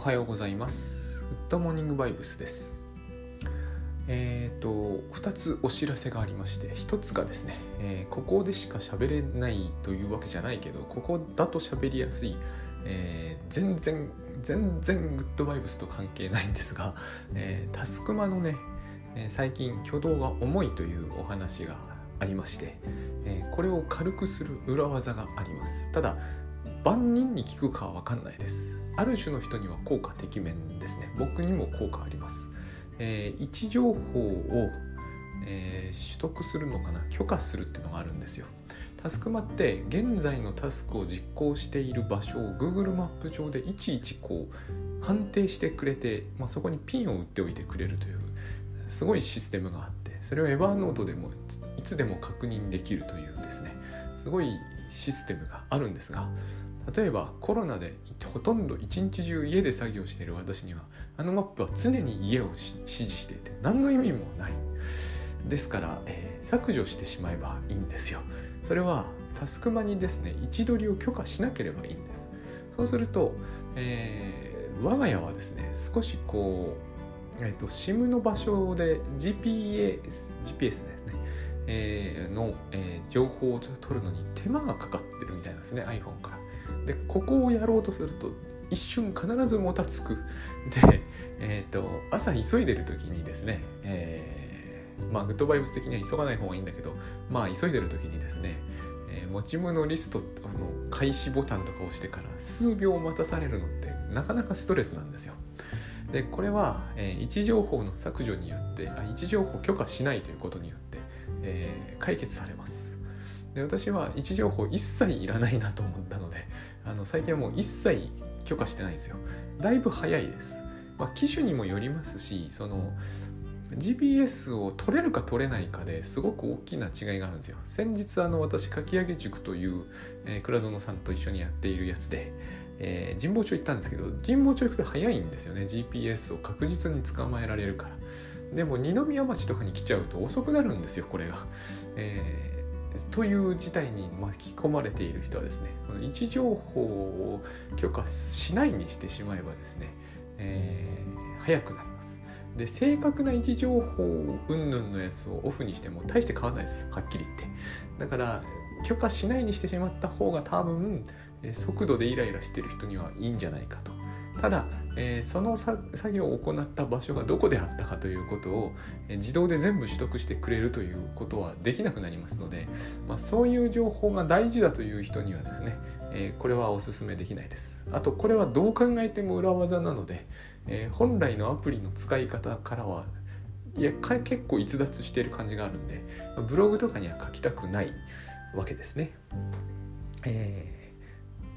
おはようございます。グッドモーニングバイブスです。えっ、と、2つお知らせがありまして、1つがですね、えーここでしか喋れないというわけじゃないけど、ここだと喋りやすい、えー全然、全然グッドバイブスと関係ないんですが、えータスクマのね、え最近挙動が重いというお話がありまして、えこれを軽くする裏技があります。ただ、万人に効くかは分かんないです。ある種の人には効果てきめんですね。僕にも効果あります、えー位置情報を、えー取得するのかな？許可するっていうのがあるんですよ。タスクマって現在のタスクを実行している場所を Google マップ上でいちいちこう判定してくれて、まあ、そこにピンを打っておいてくれるというすごいシステムがあってそれをエヴァーノートでもいつでも確認できるというですねすごいシステムがあるんですが例えばコロナでほとんど一日中家で作業している私にはあのマップは常に家を指示していて何の意味もない。ですから、えー削除してしまえばいいんですよ。それはタスクマにですね位置取りを許可しなければいいんです。そうすると、えー我が家はですね少しこう、えー、と SIM の場所で GPS, GPS ですね。えーの、えー情報を取るのに手間がかかってるみたいなんですね iPhone から。でここをやろうとすると一瞬必ずもたつく。で、えー、と朝急いでる時にですね、えーまあグッドバイブス的には急がない方がいいんだけどまあ急いでる時にですね、えー持ち物リストの開始ボタンとかを押してから数秒待たされるのってなかなかストレスなんですよ。でこれは、えー位置情報の削除によってあ位置情報許可しないということによって、えー解決されますで私は位置情報一切いらないなと思ったのであの最近はもう一切許可してないんですよ。だいぶ早いです、まあ、機種にもよりますしその GPS を取れるか取れないかですごく大きな違いがあるんですよ。先日あの私かき上げ塾という、えー倉園さんと一緒にやっているやつでえー神保町行ったんですけど神保町行くと早いんですよね。GPS を確実に捕まえられるから。でも二宮町とかに来ちゃうと遅くなるんですよこれが、えーという事態に巻き込まれている人はですねこの位置情報を許可しないにしてしまえばですね、えー早くなります。で正確な位置情報云々のやつをオフにしても大して変わらないです。はっきり言って。だから許可しないにしてしまった方が多分速度でイライラしてる人にはいいんじゃないかと。ただ、えーその作業を行った場所がどこであったかということを、えー自動で全部取得してくれるということはできなくなりますので、まあ、そういう情報が大事だという人にはですね、えーこれはお勧めできないですあとこれはどう考えても裏技なので、え本来のアプリの使い方からはいやか結構逸脱している感じがあるんでブログとかには書きたくないわけですね。え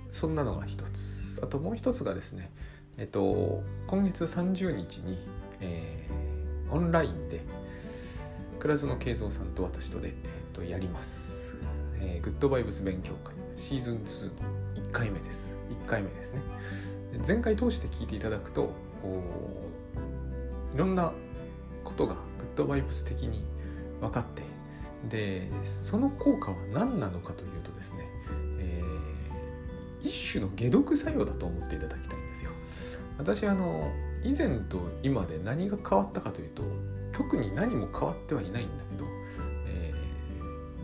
そんなのが一つあともう一つがですねえっと今月30日に、えーオンラインで倉園慶三さんと私とで、えっとやります、えーグッドバイブス勉強会。シーズン2の1回目です。1回目ですね。前回通して聞いていただくとこういろんなことがグッドバイブス的に分かってでその効果は何なのかというとですね、えー一種の解毒作用だと思っていただきたい私あの以前と今で何が変わったかというと特に何も変わってはいないんだけど、えー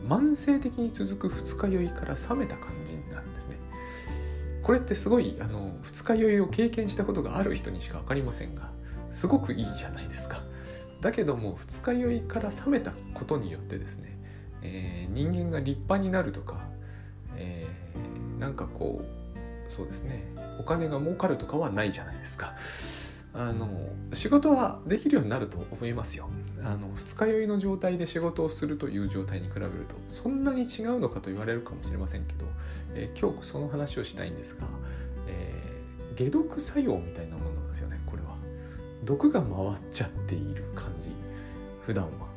慢性的に続く二日酔いから冷めた感じになるんですね。これってすごいあの二日酔いを経験したことがある人にしか分かりませんがすごくいいじゃないですか。だけども二日酔いから冷めたことによってですね、えー人間が立派になるとか、えーなんかこうそうですねお金が儲かるとかはないじゃないですか。あの仕事はできるようになると思いますよ。あの二日酔いの状態で仕事をするという状態に比べるとそんなに違うのかと言われるかもしれませんけど、えー今日その話をしたいんですが、えー解毒作用みたいなものなんですよねこれは。毒が回っちゃっている感じ。普段は。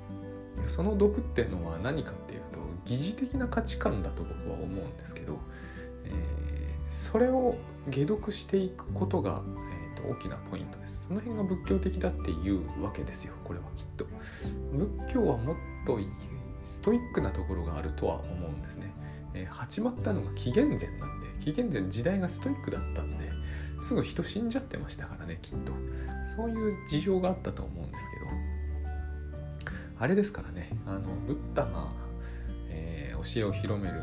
その毒っていうのは何かっていうと疑似的な価値観だと僕は思うんですけど、えーそれを解毒していくことが、えーと大きなポイントです。その辺が仏教的だっていうわけですよ。これはきっと。仏教はもっとストイックなところがあるとは思うんですね、えー始まったのが紀元前なんで紀元前時代がストイックだったんですぐ人死んじゃってましたからねきっと。そういう事情があったと思うんですけど。あれですからねあのブッダが、えー、教えを広める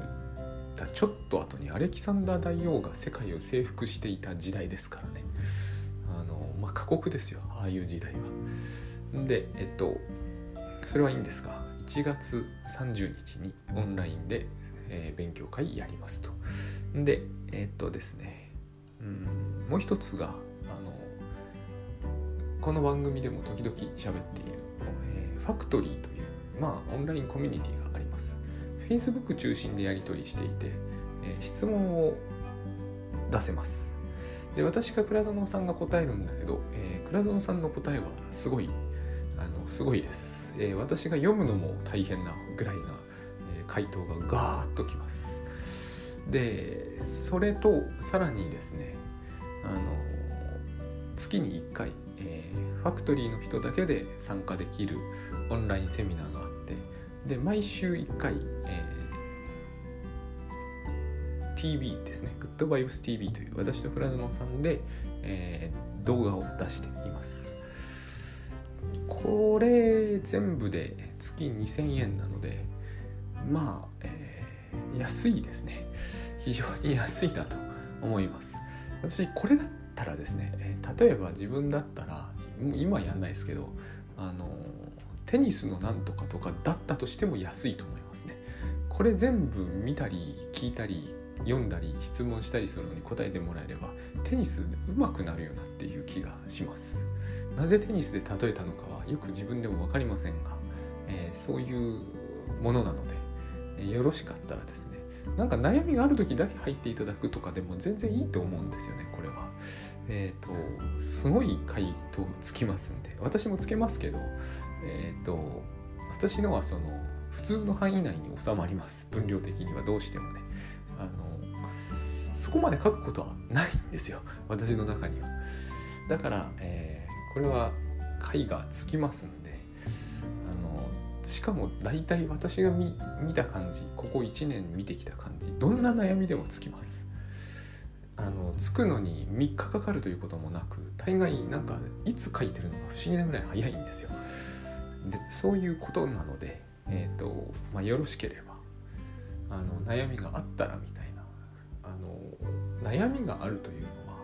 たちょっと後にアレキサンダー大王が世界を征服していた時代ですからね。あのまあ過酷ですよああいう時代は。でえっとそれはいいんですが1月30日にオンラインで、えー、勉強会やりますと。でえっとですねうんもう一つがあのこの番組でも時々喋っている、えー、ファクトリーというまあオンラインコミュニティが Facebook 中心でやり取りしていて、え、質問を出せます。で私が倉園さんが答えるんだけど、えー、倉園さんの答えはすごいあのすごいです、えー、私が読むのも大変なぐらいな、えー、回答がガーッときます。でそれとさらにですねあの月に1回、えー、ファクトリーの人だけで参加できるオンラインセミナーがで毎週1回、えー、TV ですね。Good Vibes TV という私とプラズモさんで、えー、動画を出しています。これ全部で月2000円なのでまあ、えー、安いですね。非常に安いなと思います。私これだったらですね、え、例えば自分だったら今やんないですけどあのテニスのなんとかとかだったとしても安いと思いますねこれ全部見たり聞いたり読んだり質問したりするのに答えてもらえればテニス上手くなるよなっていう気がしますなぜテニスで例えたのかはよく自分でも分かりませんが、えー、そういうものなので、えー、よろしかったらですねなんか悩みがある時だけ入っていただくとかでも全然いいと思うんですよねこれは。えっ、ー、とすごい回答つきますんで私もつけますけどえっ、ー、と私のはその普通の範囲内に収まります。分量的にはどうしてもね。あのそこまで書くことはないんですよ。私の中には。だから、えー、これは回がつきますんであのしかも大体私が見た感じここ1年見てきた感じどんな悩みでもつきます。あのつくのに3日かかるということもなく大概なんかいつ書いてるのか不思議なぐらい早いんですよ。でそういうことなので、えーとまあ、よろしければあの悩みがあったらみたいなあの悩みがあるというのは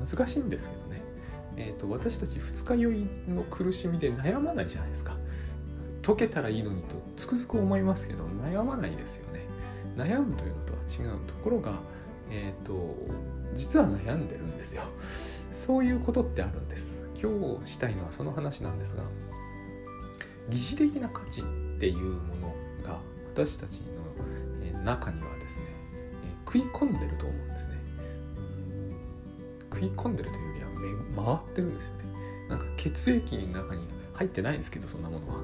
あの難しいんですけどね、えーと、私たち二日酔いの苦しみで悩まないじゃないですか。解けたらいいのにとつくづく思いますけど悩まないですよね。悩むというのとは違うところがえっ、ー、と実は悩んでるんですよ。そういうことってあるんです。今日したいのはその話なんですが疑似的な価値っていうものが私たちの中にはですね食い込んでると思うんですね。食い込んでるというよりは回ってるんですよね。なんか血液の中に入ってないんですけどそんなものは。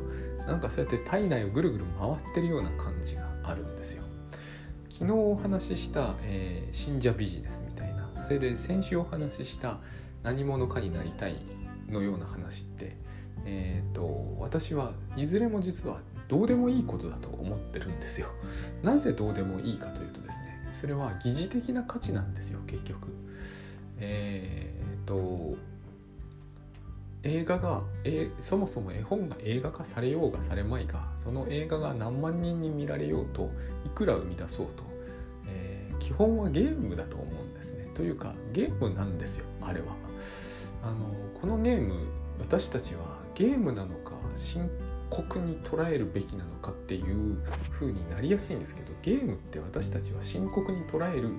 なんかそうやって体内をぐるぐる回ってるような感じがあるんですよ。昨日お話しした、えー、信者ビジネスみたいな。それで先週お話しした何者かになりたいのような話って、えーと、私はいずれも実はどうでもいいことだと思ってるんですよ。なぜどうでもいいかというとですねそれは疑似的な価値なんですよ結局。えっ、ー、と映画が、えそもそも絵本が映画化されようがされまいがその映画が何万人に見られようといくら生み出そうと、えー、基本はゲームだと思うんですね。というかゲームなんですよあれは。あのこのゲーム私たちはゲームなのか深刻に捉えるべきなのかっていう風になりやすいんですけどゲームって私たちは深刻に捉える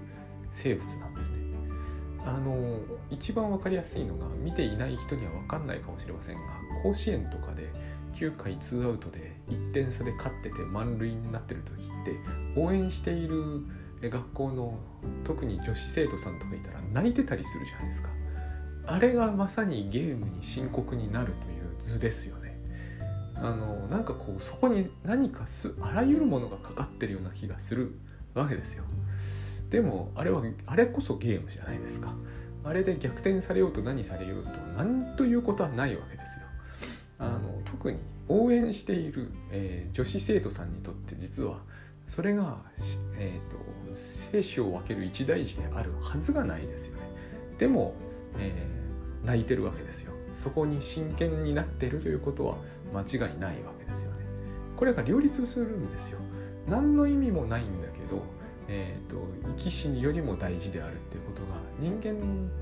生物なんですね。あの一番分かりやすいのが見ていない人には分かんないかもしれませんが甲子園とかで9回ツーアウトで1点差で勝ってて満塁になってる時って応援している学校の特に女子生徒さんとかいたら泣いてたりするじゃないですか。あれがまさにゲームに深刻になるという図ですよね。あのなんかこうそこに何かすあらゆるものがかかってるような気がするわけですよ。でもあれはあれこそゲームじゃないですか。あれで逆転されようと何されようと何ということはないわけですよ。あの特に応援している、えー、女子生徒さんにとって実はそれが、えーと、生死を分ける一大事であるはずがないですよねでも、えー、泣いてるわけですよ。そこに真剣になってるということは間違いないわけですよね。これが両立するんですよ。何の意味もないんだけど、えーと、生き死によりも大事であるっていうことが人間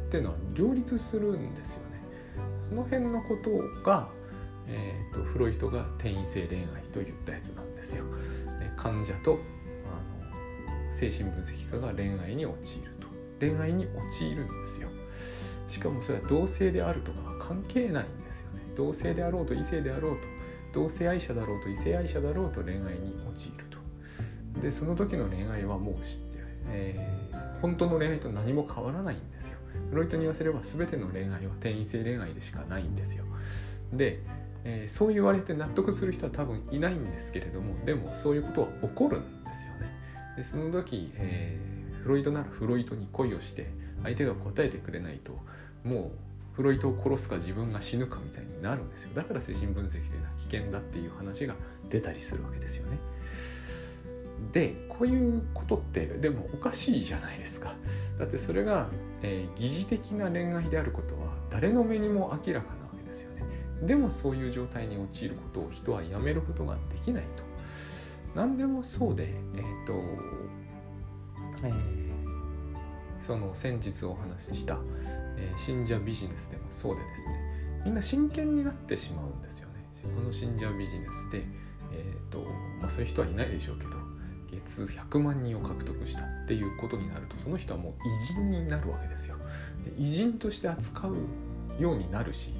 っていうのは両立するんですよね。その辺のことが、えーと、フロイトが転移性恋愛と言ったやつなんですよ。患者とあの精神分析家が恋愛に陥ると。恋愛に陥るんですよ。しかもそれは同性であるとかは関係ないんですよね。同性であろうと異性であろうと同性愛者だろうと異性愛者だろうと恋愛に陥ると。でその時の恋愛はもう知って、えー、本当の恋愛と何も変わらないんですよ。フロイトに言わせれば全ての恋愛は転移性恋愛でしかないんですよ。で、えー、そう言われて納得する人は多分いないんですけれどもでもそういうことは起こるんですよね。でその時、えー、フロイトならフロイトに恋をして相手が答えてくれないともうフロイトを殺すか自分が死ぬかみたいになるんですよ。だから精神分析というのは危険だっていう話が出たりするわけですよね。でこういうことってでもおかしいじゃないですか。だってそれが、えー、疑似的な恋愛であることは誰の目にも明らかなわけですよね。でもそういう状態に陥ることを人はやめることができないと。何でもそうでえっ、と、えー、その先日お話ししたえー、信者ビジネスでもそうでですねみんな真剣になってしまうんですよね。この信者ビジネスで、えーとまあ、そういう人はいないでしょうけど月100万人を獲得したっていうことになるとその人はもう偉人になるわけですよ。で偉人として扱うようになるし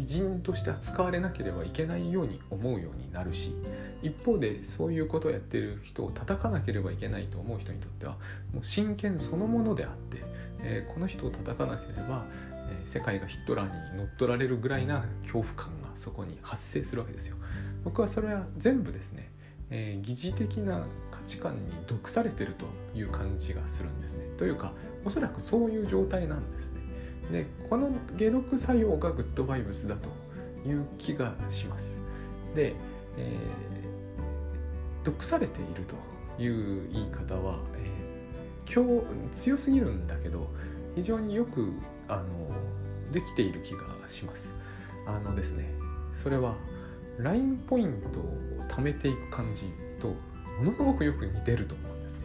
偉人として扱われなければいけないように思うようになるし一方でそういうことをやってる人を叩かなければいけないと思う人にとってはもう真剣そのものであってえー、この人を叩かなければ、えー、世界がヒットラーに乗っ取られるぐらいな恐怖感がそこに発生するわけですよ。僕はそれは全部ですね、えー、疑似的な価値観に毒されてるという感じがするんですね。というかおそらくそういう状態なんです。でこの解毒作用がグッドバイブスだという気がします。で、えー、毒されているという言い方は、強強すぎるんだけど非常によくあのできている気がします。あのですねそれはラインポイントを貯めていく感じとものすごくよく似てると思うんですね。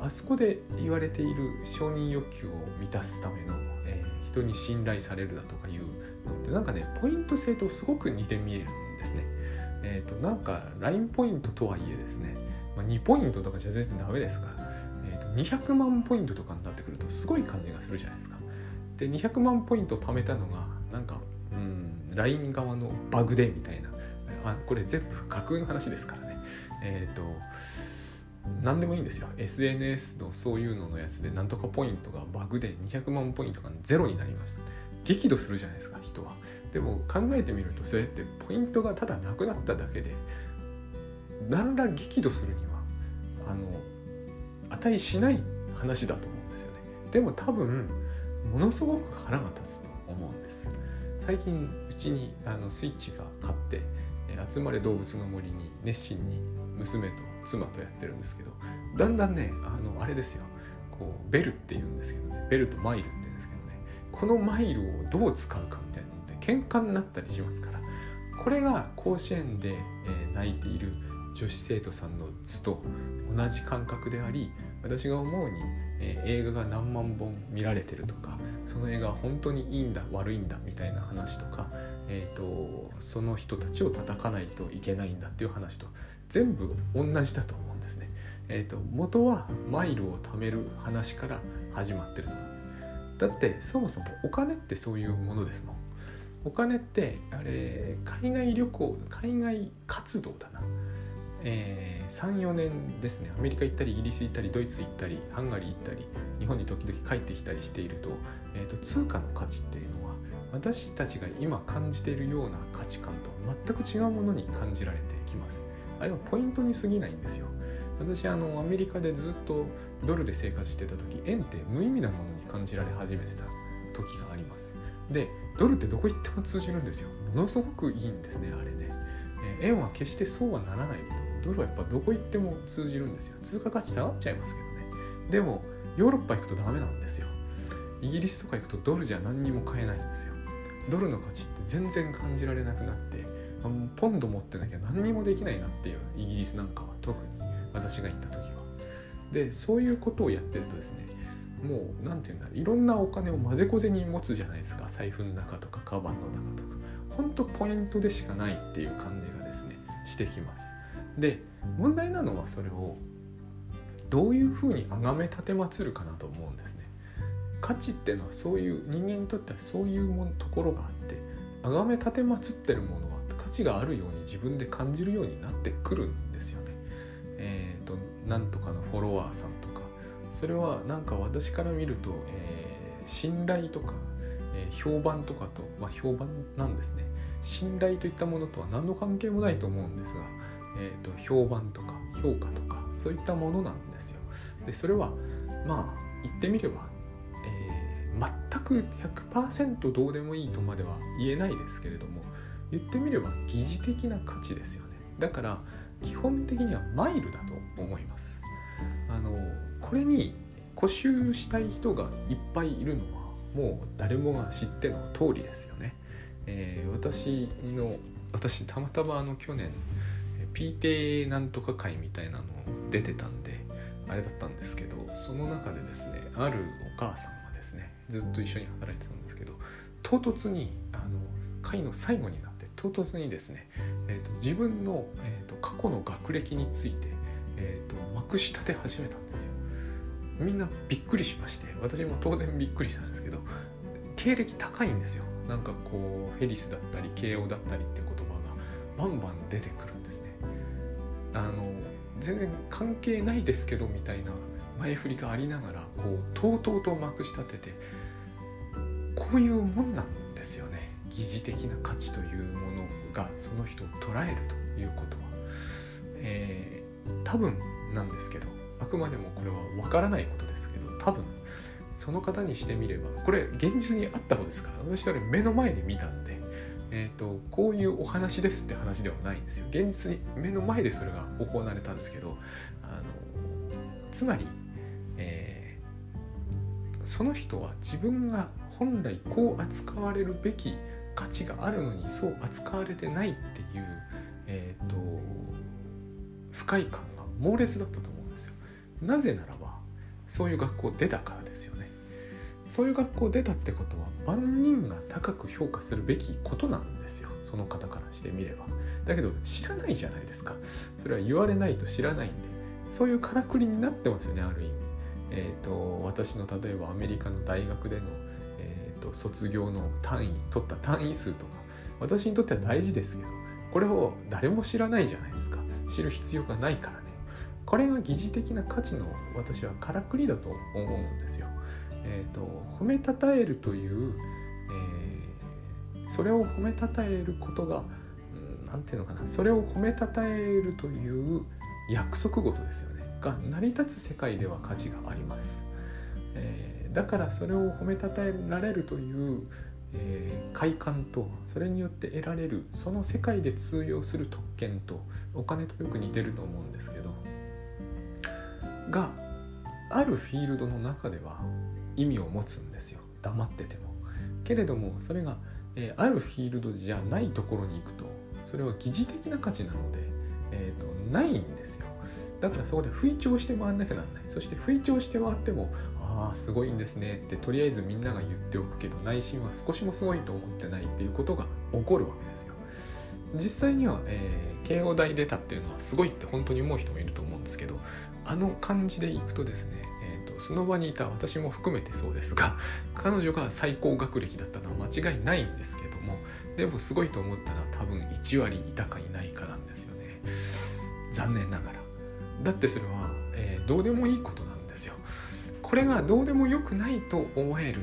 あそこで言われている承認欲求を満たすための、え、人に信頼されるだとかいうのってなんかねポイント制とすごく似て見えるんですね。えっ、ー、となんかラインポイントとはいえですね、まあ、2ポイントとかじゃ全然ダメですから。200万ポイントとかになってくるとすごい感じがするじゃないですか。で200万ポイント貯めたのがなんかうん LINE 側のバグでみたいなあこれ全部架空の話ですからね。えっ、ー、と何でもいいんですよ。SNS のそういうののやつでなんとかポイントがバグで200万ポイントがゼロになりました。激怒するじゃないですか人は。でも考えてみるとそれってポイントがただなくなっただけで何ら激怒するにはあの値しない話だと思うんですよね。でも多分ものすごく腹が立つと思うんです。最近うちにあのスイッチが買って「集まれ動物の森」に熱心に娘と妻とやってるんですけどだんだんねあのあれですよ。こうベルって言うんですけどねベルとマイルって言うんですけどねこのマイルをどう使うかみたいなのって喧嘩になったりしますからこれが甲子園で、え泣いている女子生徒さんの図と同じ感覚であり私が思うに、え、映画が何万本見られてるとかその映画は本当にいいんだ悪いんだみたいな話とか、えーと、その人たちを叩かないといけないんだっていう話と全部同じだと思うんですね。えーと、元はマイルを貯める話から始まってると思うんです。だってそもそもお金ってそういうものですもん。お金ってあれ海外旅行海外活動だな。えー、34年ですねアメリカ行ったりイギリス行ったりドイツ行ったりハンガリー行ったり日本に時々帰ってきたりしていると,、えーと、通貨の価値っていうのは私たちが今感じているような価値観と全く違うものに感じられてきますあれはポイントに過ぎないんですよ。私あのアメリカでずっとドルで生活してた時円って無意味なものに感じられ始めてた時があります。でドルってどこ行っても通じるんですよ。ものすごくいいんですねあれね、え円は決してそうはならないけどドルはやっぱどこ行っても通じるんですよ。通貨価値下がっちゃいますけどね。でもヨーロッパ行くとダメなんですよ。イギリスとか行くとドルじゃ何にも買えないんですよ。ドルの価値って全然感じられなくなってあもうポンド持ってなきゃ何にもできないなっていうイギリスなんかは特に私が行った時は。でそういうことをやってるとですねもう何て言うんだいろんなお金を混ぜこぜに持つじゃないですか財布の中とかカバンの中とか。ほんとポイントでしかないっていう感じがですねしてきます。で問題なのはそれをどういうふうに崇め立てまつるかなと思うんですね。価値っていうのはそういう人間にとってはそういうもところがあって崇め立てまつってるもの値があるように自分で感じるようになってくるんですよね。えっ、ー、となんとかのフォロワーさんとかそれはなんか私から見ると、えー、信頼とか、えー、評判とかと、まあ、評判なんですね信頼といったものとは何の関係もないと思うんですが、えーと、評判とか評価とかそういったものなんですよ。でそれはまあ言ってみれば全く100%どうでもいいとまでは言えないですけれども言ってみれば疑似的な価値ですよね。だから基本的にはマイルだと思います。あのこれに固執したい人がいっぱいいるのはもう誰もが知っての通りですよね、えー、私の私たまたまあの去年 PTA なんとか会みたいなの出てたんであれだったんですけどその中でですねあるお母さんがですねずっと一緒に働いてたんですけど唐突にあの会の最後になって唐突にですね、えーと、自分の、えーと、過去の学歴について、えーと、とまくし立て始めたんですよ。みんなびっくりしまして私も当然びっくりしたんですけど経歴高いんですよなんかこうフェリスだったり慶応だったりって言葉がバンバン出てくるんですねあの全然関係ないですけどみたいな前振りがありながらこうとうとうとまくし立ててこういうもんなんですよね疑似的な価値というものがその人を捉えるということは、えー、多分なんですけどあくまでもこれは分からないことですけど多分その方にしてみればこれ現実にあったことですから私それ目の前で見たんで、えーと、こういうお話ですって話ではないんですよ。現実に目の前でそれが行われたんですけどあのつまり、えー、その人は自分が本来こう扱われるべき価値があるのにそう扱われてないっていう、えーと、不快感が猛烈だったと思うんですよ。なぜならばそういう学校出たからですよね。そういう学校出たってことは万人が高く評価するべきことなんですよその方からしてみれば。だけど知らないじゃないですか。それは言われないと知らないんでそういうからくりになってますよねある意味。えーと私の例えばアメリカの大学でのと卒業の単位取った単位数とか私にとっては大事ですけどこれを誰も知らないじゃないですか知る必要がないからねこれが疑似的な価値の私はからくりだと思うんですよ。えーと、褒めたたえるという、えー、それを褒めたたえることが何、て言うのかなそれを褒めたたえるという約束事ですよねが成り立つ世界では価値があります。えーだからそれを褒めたたえられるという、えー、快感とそれによって得られるその世界で通用する特権とお金とよく似てると思うんですけどがあるフィールドの中では意味を持つんですよ黙ってても。けれどもそれが、えー、あるフィールドじゃないところに行くとそれは疑似的な価値なので、えーと、ないんですよ。だからそこで吹聴して回んなきゃなんないそして吹聴して回ってもああすごいんですねってとりあえずみんなが言っておくけど内心は少しもすごいと思ってないっていうことが起こるわけですよ。実際には、えー、慶応大出たっていうのはすごいって本当に思う人もいると思うんですけどあの感じでいくとですね、えーと、その場にいた私も含めてそうですが 彼女が最高学歴だったのは間違いないんですけどもでもすごいと思ったら多分1割いたかいないかなんですよね。残念ながら。だってそれは、えー、どうでもいいことなこれがどうでもよくないと思える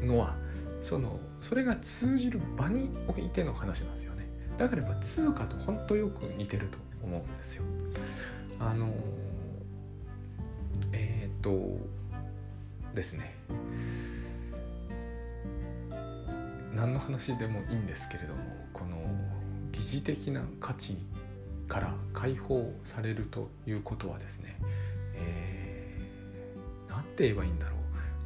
のはそのそれが通じる場においての話なんですよね。だからやっぱ通貨と本当よく似てると思うんですよ。あのえっ、とですね。何の話でもいいんですけれどもこの疑似的な価値から解放されるということはですね、て言えばいいんだろ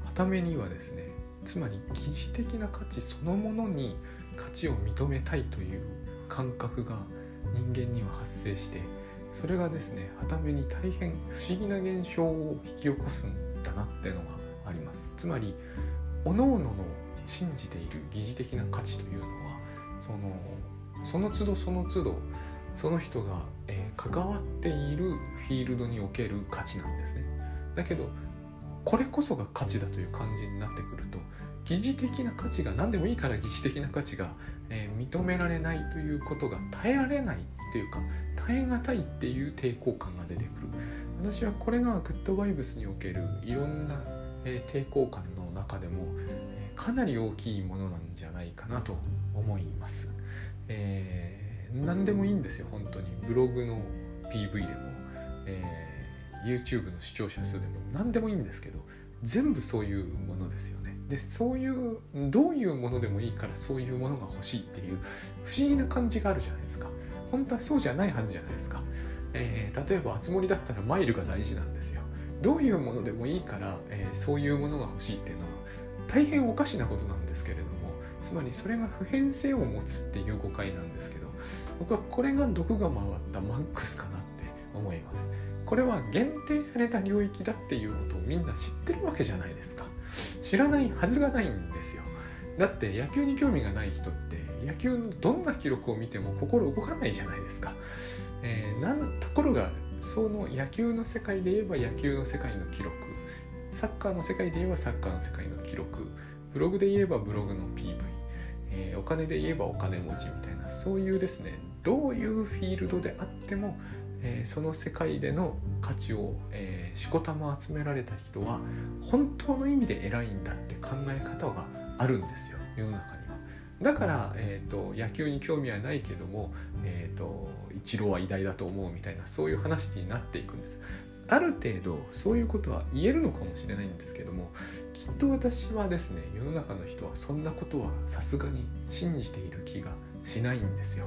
う。はためにはですねつまり疑似的な価値そのものに価値を認めたいという感覚が人間には発生してそれがですねはために大変不思議な現象を引き起こすんだなっていうのがあります。つまり各々の信じている疑似的な価値というのはそのその都度その都度その人が、えー、関わっているフィールドにおける価値なんですね。だけどこれこそが価値だという感じになってくると疑似的な価値が何でもいいから疑似的な価値が、えー、認められないということが耐えられないっていうか耐え難いっていう抵抗感が出てくる。私はこれがグッドバイブスにおけるいろんな、えー、抵抗感の中でも、えー、かなり大きいものなんじゃないかなと思います、えー、何でもいいんですよ本当に。ブログの PV でも、えー、YouTube の視聴者数でも何でもいいんですけど全部そういうものですよね。でそういうどういうものでもいいからそういうものが欲しいっていう不思議な感じがあるじゃないですか。本当はそうじゃないはずじゃないですか、えー、例えばあつ森だったらマイルが大事なんですよ。どういうものでもいいから、えー、そういうものが欲しいっていうのは大変おかしなことなんですけれどもつまりそれが普遍性を持つっていう誤解なんですけど僕はこれが毒が回ったマックスかなって思います。これは限定された領域だっていうことをみんな知ってるわけじゃないですか。知らないはずがないんですよ。だって野球に興味がない人って野球のどんな記録を見ても心動かないじゃないですか、えー、なんところがその野球の世界で言えば野球の世界の記録。サッカーの世界で言えばサッカーの世界の記録。ブログで言えばブログの PV、えー、お金で言えばお金持ちみたいなそういうですねどういうフィールドであってもえー、その世界での価値を、えー、しこたま集められた人は本当の意味で偉いんだって考え方があるんですよ世の中には。だから、えーと、野球に興味はないけども、えーと、イチローは偉大だと思うみたいなそういう話になっていくんです。ある程度そういうことは言えるのかもしれないんですけどもきっと私はですね世の中の人はそんなことはさすがに信じている気がしないんですよ。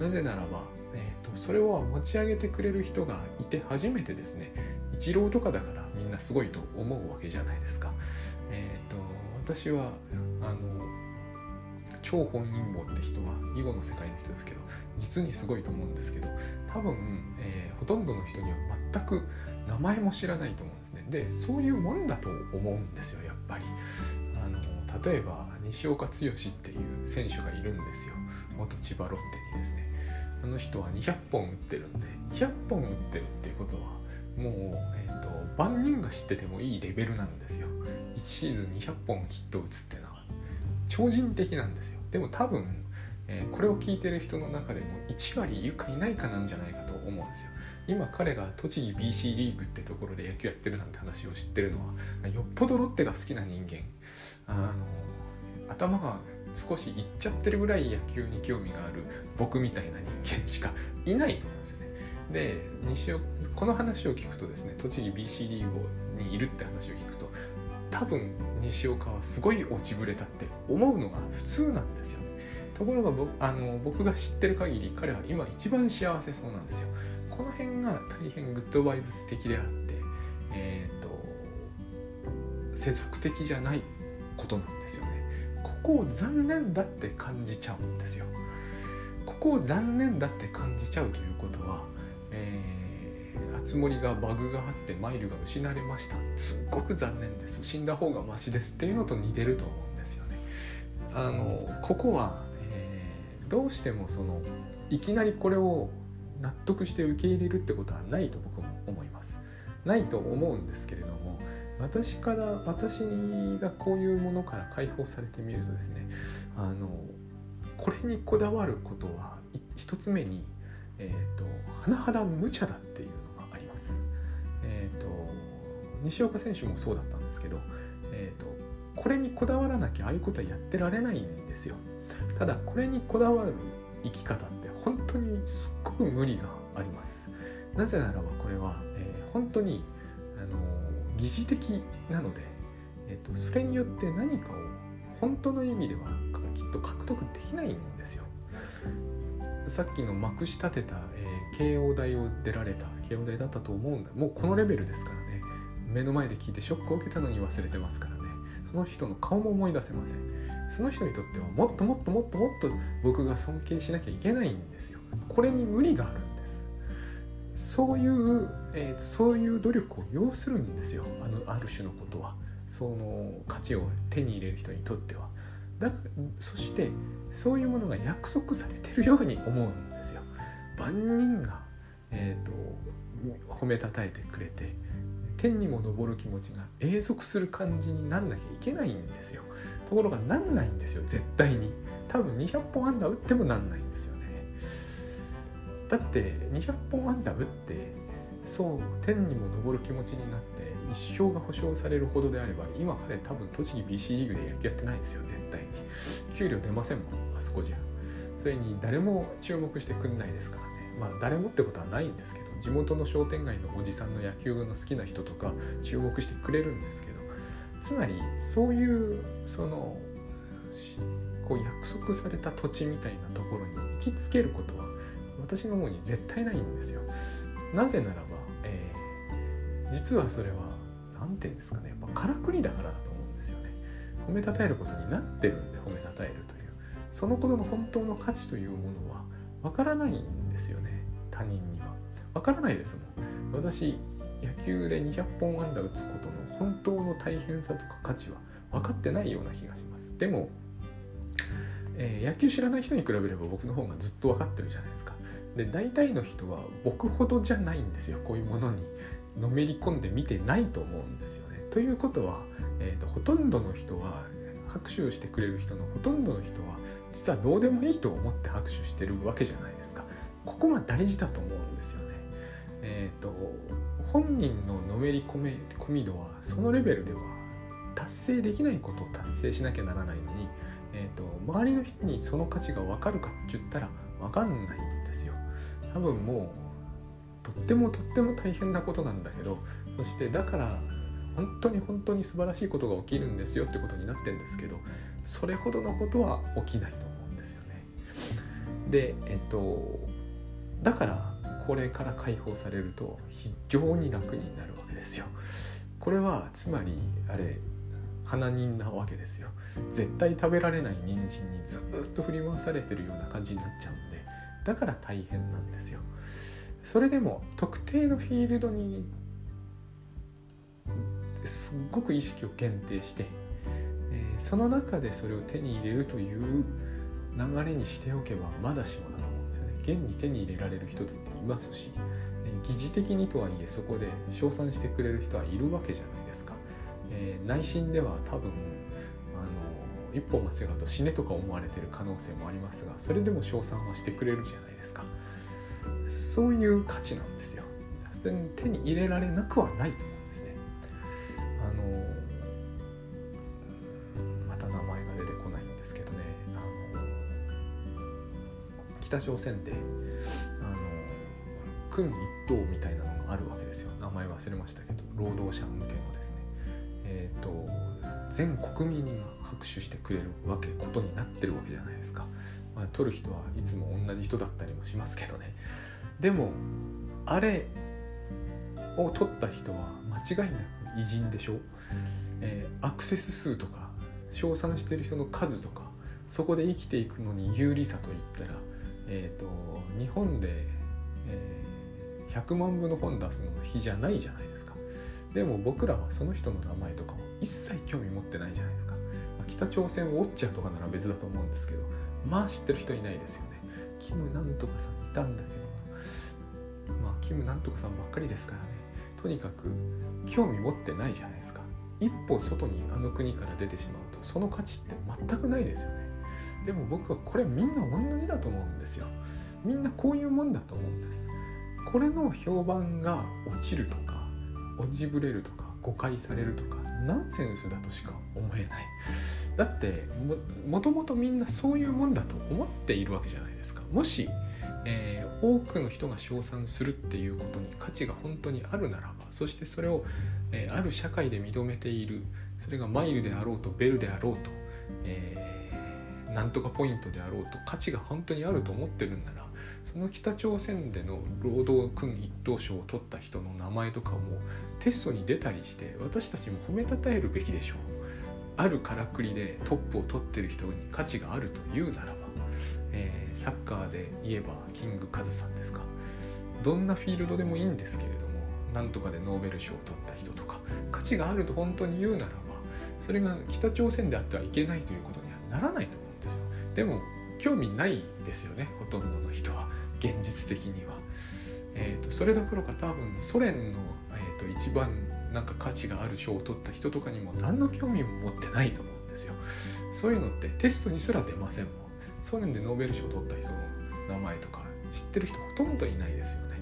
なぜならばえーと、それを持ち上げてくれる人がいて初めてですねイチローとかだからみんなすごいと思うわけじゃないですか。えーと、私はあの超本因坊って人は囲碁の世界の人ですけど実にすごいと思うんですけど多分、えー、ほとんどの人には全く名前も知らないと思うんですね。でそういうもんだと思うんですよやっぱり。あの例えば西岡剛っていう選手がいるんですよ。元千葉ロッテにですね。あの人は200本打ってるんで200本打ってるっていうことはもう、えーと、万人が知っててもいいレベルなんですよ。1シーズン200本ヒット打つってのは超人的なんですよ。でも多分、えー、これを聞いてる人の中でも1割いるかいないかなんじゃないかと思うんですよ。今彼が栃木 BC リーグってところで野球やってるなんて話を知ってるのはよっぽどロッテが好きな人間。あの頭が少しいっちゃってるぐらい野球に興味がある僕みたいな人間しかいないと思うんですよね。で西岡この話を聞くとですね栃木 BC リーグにいるって話を聞くと多分西岡はすごい落ちぶれたって思うのが普通なんですよね。ところが僕あの僕が知ってる限り彼は今一番幸せそうなんですよ。この辺が大変グッドバイブス的であって、えっ、ー、と世俗的じゃないことなんですよね。ここを残念だって感じちゃうんですよ。ここを残念だって感じちゃうということは、えー、あつ森がバグがあってマイルが失われましたすっごく残念です死んだ方がマシですっていうのと似てると思うんですよね。あのここは、えー、どうしてもそのいきなりこれを納得して受け入れるってことはないと僕も思います。ないと思うんですけれども私から私がこういうものから解放されてみるとですねあのこれにこだわることは一つ目に、えーと、甚だ無茶だっていうのがあります。えーと、西岡選手もそうだったんですけど、えーと、これにこだわらなきゃああいうことはやってられないんですよ。ただこれにこだわる生き方って本当にすっごく無理があります。なぜならばこれは、えー、本当にあの疑似的なので、えーと、それによって何かを本当の意味ではきっと獲得できないんですよ。さっきのまくし立てた、えー、慶応大を出られた慶応大だったと思うんだ。もうこのレベルですからね。目の前で聞いてショックを受けたのに忘れてますからね。その人の顔も思い出せません。その人にとってはもっともっともっともっと僕が尊敬しなきゃいけないんですよ。これに無理があるそういう、えー、そういう努力を要するんですよ。あのある種のことは。その価値を手に入れる人にとっては。だそしてそういうものが約束されてるように思うんですよ。万人が、えーと褒めたたえてくれて天にも昇る気持ちが永続する感じになんなきゃいけないんですよ。ところがなんないんですよ絶対に。多分200本安打打ってもなんないんですよだって200本安打打ってそう天にも昇る気持ちになって一生が保証されるほどであれば今彼多分栃木 BC リーグで野球やってないですよ絶対に。給料出ませんもんあそこじゃ。それに誰も注目してくんないですからね。まあ誰もってことはないんですけど地元の商店街のおじさんの野球の好きな人とか注目してくれるんですけどつまりそういうそのこう約束された土地みたいなところに行きつけることは私の方に絶対ないんですよ。なぜならば、えー、実はそれは何て言うんですかね、まあ、からくりだからだと思うんですよね。褒めたたえることになってるんで褒めたたえるというそのことの本当の価値というものはわからないんですよね他人には。わからないですもん。私野球で200本安打打つことの本当の大変さとか価値は分かってないような気がしますでも、えー、野球知らない人に比べれば僕の方がずっと分かってるじゃないですかで大体の人は僕ほどじゃないんですよ。こういうものにのめり込んで見てないと思うんですよね。ということは、えーと、ほとんどの人は拍手をしてくれる人のほとんどの人は実はどうでもいいと思って拍手してるわけじゃないですか。ここが大事だと思うんですよね。えっ、ー、と本人ののめり込め込み度はそのレベルでは達成できないことを達成しなきゃならないのに、えーと、周りの人にその価値が分かるかって言ったら分かんない。多分もうとってもとっても大変なことなんだけどそしてだから本当に本当に素晴らしいことが起きるんですよってことになってるんですけどそれほどのことは起きないと思うんですよね。でえっとだからこれから解放されると非常に楽になるわけですよ。これはつまりあれ花人なわけですよ。絶対食べられない人参にずっと振り回されてるような感じになっちゃうんでだから大変なんですよ。それでも特定のフィールドにすっごく意識を限定して、えー、その中でそれを手に入れるという流れにしておけばまだしもな現に手に入れられる人だっていますし疑似的にとはいえそこで称賛してくれる人はいるわけじゃないですか、えー、内心では多分一歩間違うと死ねとか思われてる可能性もありますがそれでも称賛はしてくれるじゃないですか。そういう価値なんですよ。手に入れられなくはないと思うんですね。あのまた名前が出てこないんですけどね。あの北朝鮮であの君一党みたいなのがあるわけですよ。名前忘れましたけど労働者向けのですね。えっ、ー、と全国民が拍手してくれるわけことになってるわけじゃないですか、まあ、取る人はいつも同じ人だったりもしますけどね。でもあれを取った人は間違いなく偉人でしょ、えー、アクセス数とか称賛してる人の数とかそこで生きていくのに有利さといったらえーと、日本で、えー、100万部の本出すのの日じゃないじゃないですか。でも僕らはその人の名前とかを一切興味持ってないじゃないですか、北朝鮮ウォッチャーとかなら別だと思うんですけどまあ知ってる人いないですよね。キムなんとかさんいたんだけど。まあキムなんとかさんばっかりですからね。とにかく興味持ってないじゃないですか。一歩外にあの国から出てしまうとその価値って全くないですよね。でも僕はこれみんな同じだと思うんですよ。みんなこういうもんだと思うんです。これの評判が落ちるとか落ちぶれるとか誤解されるとかナンセンスだとしか思えない。だってもともとみんなそういうもんだと思っているわけじゃないですか。もし、えー、多くの人が称賛するっていうことに価値が本当にあるならばそしてそれを、えー、ある社会で認めているそれがマイルであろうとベルであろうと、えーなんとかポイントであろうと価値が本当にあると思ってるんならその北朝鮮での労働君一等賞を取った人の名前とかもテストに出たりして私たちも褒めたたえるべきでしょう。あるからくりでトップを取ってる人に価値があるというならば、えー、サッカーで言えばキングカズさんですか。どんなフィールドでもいいんですけれどもなんとかでノーベル賞を取った人とか価値があると本当に言うならばそれが北朝鮮であってはいけないということにはならないと思うんですよ。でも興味ないですよねほとんどの人は。現実的には、えーと、それどころか多分ソ連の、えーと、一番なんか価値がある賞を取った人とかにも何の興味も持ってないと思うんですよ。そういうのってテストにすら出ませんもん。ソ連でノーベル賞を取った人の名前とか知ってる人ほとんどいないですよね。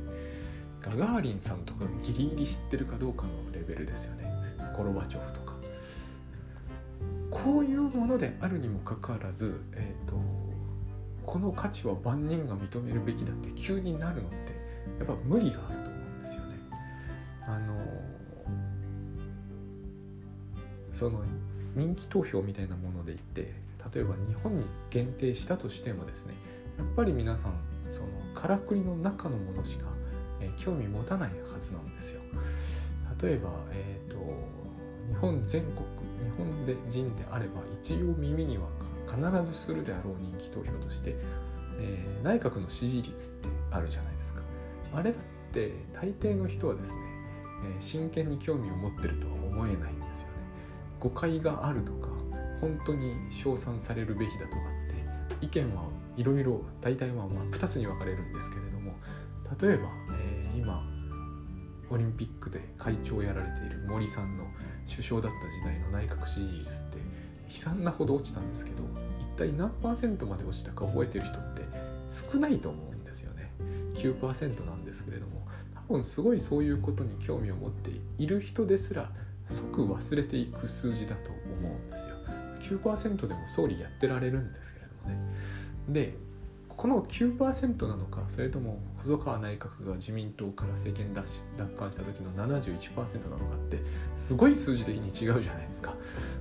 ガガーリンさんとかギリギリ知ってるかどうかのレベルですよね。ゴロバチョフとか。こういうものであるにもかかわらず、えーとこの価値は万人が認めるべきだって急になるのってやっぱ無理があると思うんですよね。あのその人気投票みたいなもので言って例えば日本に限定したとしてもですねやっぱり皆さんそのからくりの中のものしか、えー、興味持たないはずなんですよ。例えば、えーと、と日本全国日本で人であれば一応耳には必ずするであろう人気投票として、えー、内閣の支持率ってあるじゃないですか。あれだって大抵の人はですね、えー、真剣に興味を持ってるとは思えないんですよね。誤解があるとか本当に称賛されるべきだとかって意見はいろいろ大体はまあ2つに分かれるんですけれども例えば、えー、今オリンピックで会長をやられている森さんの首相だった時代の内閣支持率って悲惨なほど落ちたんですけど一体何パーセントまで落ちたか覚えてる人って少ないと思うんですよね。9%なんですけれども多分すごいそういうことに興味を持っている人ですら即忘れていく数字だと思うんですよ。9%でも総理やってられるんですけれどもね。でこの9%なのかそれとも細川内閣が自民党から政権奪奪還した時の71%なのかってすごい数字的に違うじゃないですか。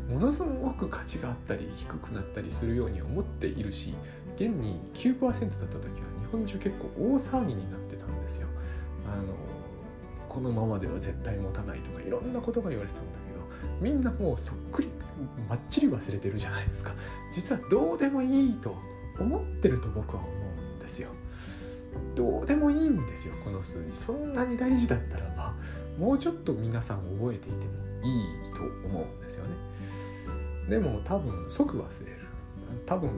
ものすごく価値があったり低くなったりするように思っているし現に9%だった時は日本中結構大騒ぎになってたんですよ。あのこのままでは絶対持たないとかいろんなことが言われてたんだけどみんなもうそっくりばっちり忘れてるじゃないですか。実はどうでもいいと思ってると僕は思うんですよ。どうでもいいんですよこの数字そんなに大事だったらばもうちょっと皆さん覚えていてもいいと思うんですよね。でも多分即忘れる多分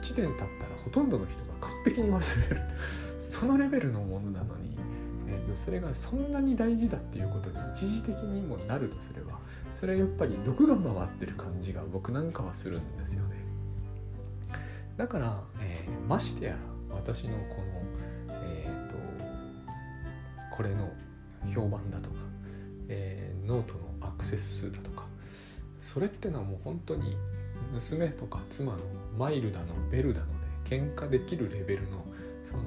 1年経ったらほとんどの人が完璧に忘れるそのレベルのものなのに、えー、とそれがそんなに大事だっていうことに一時的にもなるとすればそれはやっぱり毒が回ってる感じが僕なんかはするんですよね。だから、えー、ましてや私のこの、えーと、これの評判だとか、えー、ノートのアクセス数だとかそれってのはもう本当に娘とか妻のマイルだのベルだので喧嘩できるレベルのその、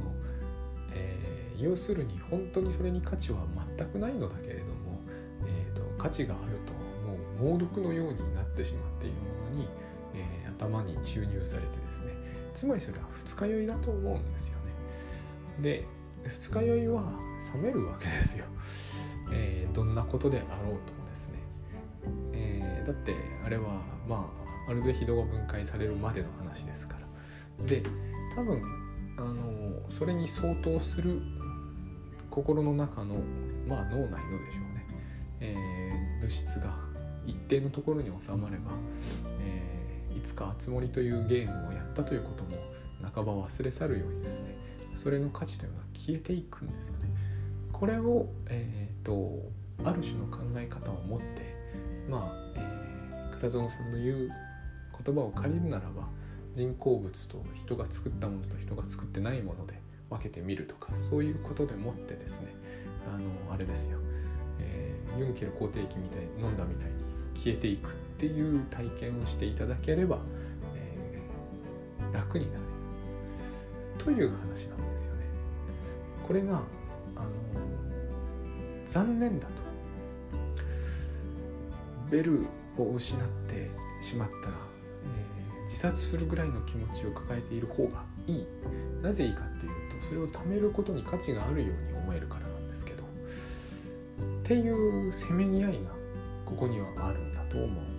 えー、要するに本当にそれに価値は全くないのだけれども、えーと、価値があるともう猛毒のようになってしまっているものに、えー、頭に注入されてつまりそれは二日酔いだと思うんですよね。で二日酔いは冷めるわけですよ、えー、どんなことであろうともですね、えー、だってあれはまあアルデヒドが分解されるまでの話ですから。で多分あのそれに相当する心の中のまあ脳内のでしょうね、えー、物質が一定のところに収まれば、えーいつか「あつ森」というゲームをやったということも半ば忘れ去るようにですねそれの価値というのは消えていくんですよね。これを、えーと、ある種の考え方を持ってまあ、えー、倉園さんの言う言葉を借りるならば人工物と人が作ったものと人が作ってないもので分けてみるとかそういうことでもってですねあのあれですよ、えー、ユンケル肯定器みたい飲んだみたいに消えていくっていう体験をしていただければ、えー、楽になる。という話なんですよね。これが、あの残念だと。ベルを失ってしまったら、えー、自殺するぐらいの気持ちを抱えている方がいい。いなぜいいかっていうとそれを貯めることに価値があるように思えるからなんですけど。っていうせめぎ合いがここにはあるんだと思うん